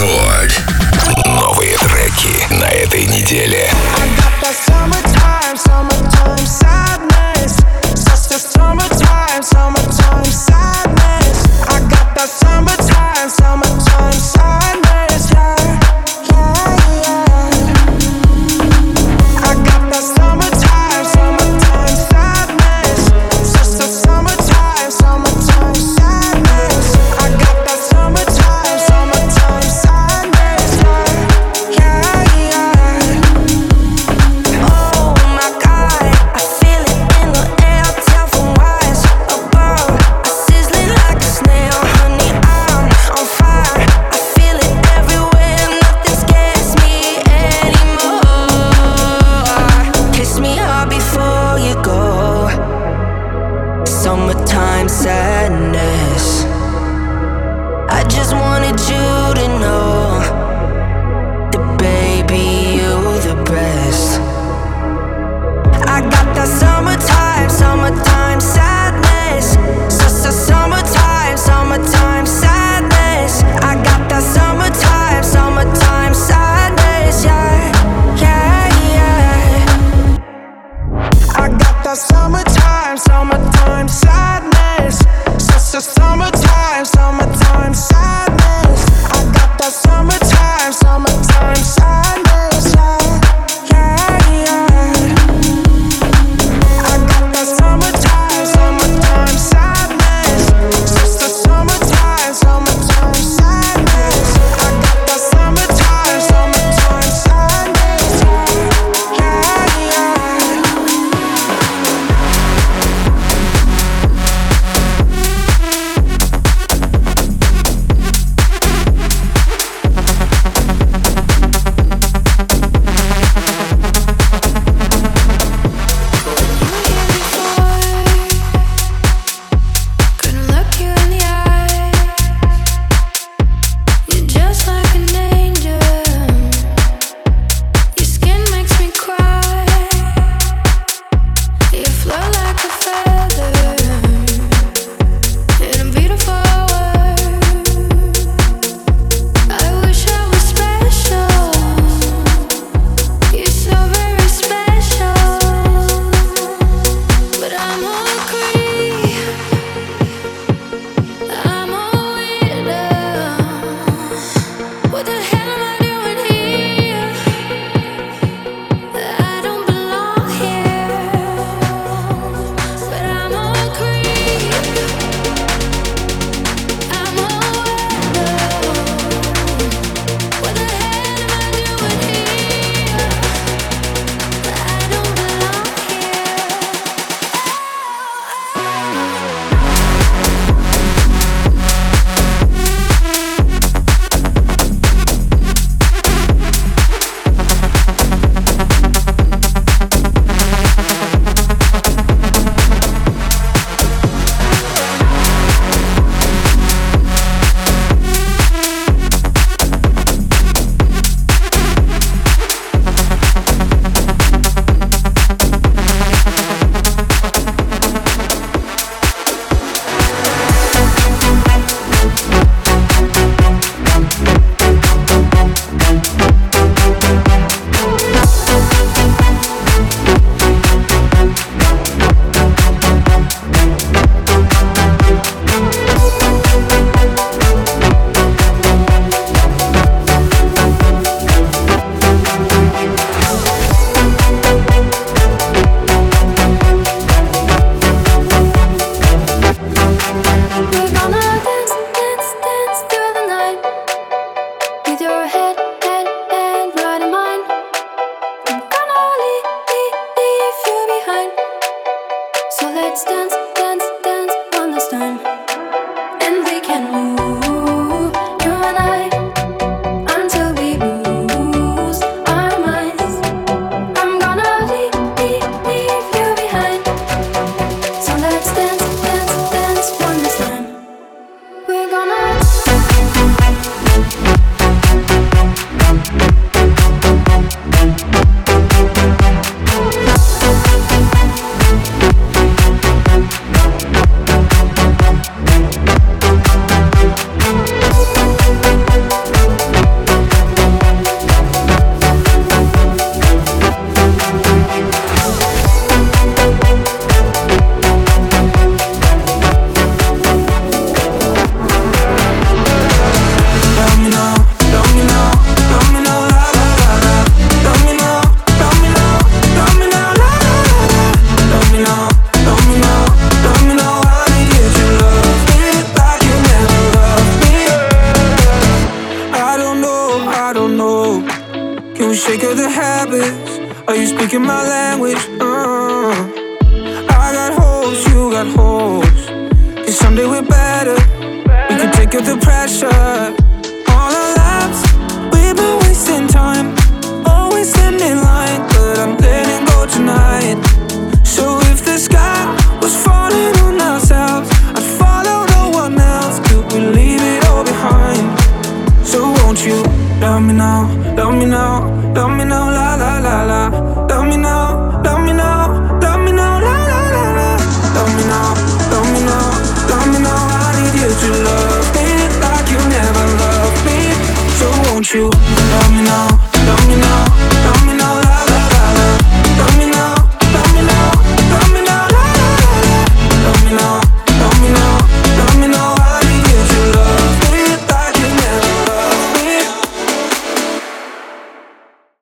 Рекорд. Новые треки на этой неделе. I got You a the habits. Are you speaking my language? Uh, I got you got. Cause someday we're better. We can take up the pressure. you love me,